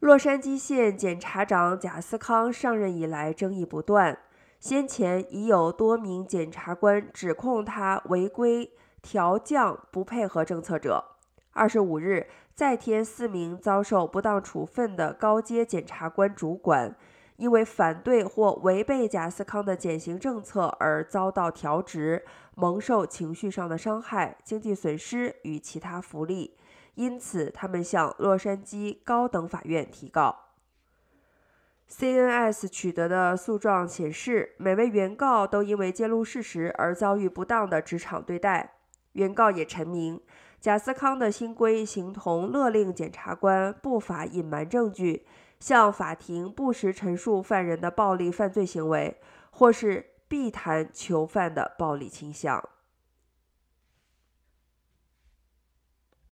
洛杉矶县检察长贾斯康上任以来争议不断，先前已有多名检察官指控他违规调降不配合政策者。二十五日，再添四名遭受不当处分的高阶检察官主管，因为反对或违背贾斯康的减刑政策而遭到调职，蒙受情绪上的伤害、经济损失与其他福利，因此他们向洛杉矶高等法院提告。CNS 取得的诉状显示，每位原告都因为揭露事实而遭遇不当的职场对待。原告也陈明。贾斯康的新规形同勒令检察官不法隐瞒证据，向法庭不实陈述犯人的暴力犯罪行为，或是避谈囚犯的暴力倾向。